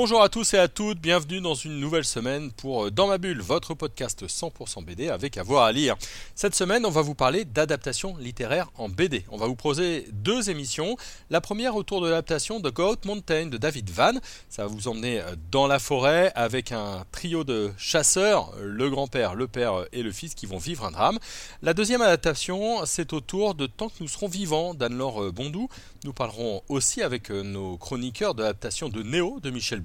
Bonjour à tous et à toutes, bienvenue dans une nouvelle semaine pour euh, Dans ma bulle, votre podcast 100% BD avec avoir à, lire. Cette semaine, on va vous parler d'adaptation littéraire en BD. On va vous proposer deux émissions. La première autour de l'adaptation de Goat Mountain de David Van. Ça va vous emmener euh, dans la forêt avec un trio de chasseurs, le grand-père, le père et le fils qui vont vivre un drame. La deuxième adaptation, c'est autour de Tant que nous serons vivants d'Anne-Laure Bondou. Nous parlerons aussi avec euh, nos chroniqueurs de l'adaptation de Néo de Michel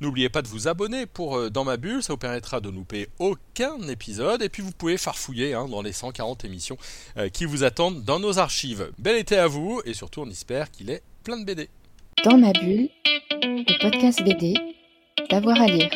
N'oubliez pas de vous abonner pour euh, Dans ma bulle, ça vous permettra de louper aucun épisode et puis vous pouvez farfouiller hein, dans les 140 émissions euh, qui vous attendent dans nos archives. Bel été à vous et surtout on espère qu'il est plein de BD. Dans ma bulle, le podcast BD, d'avoir à lire.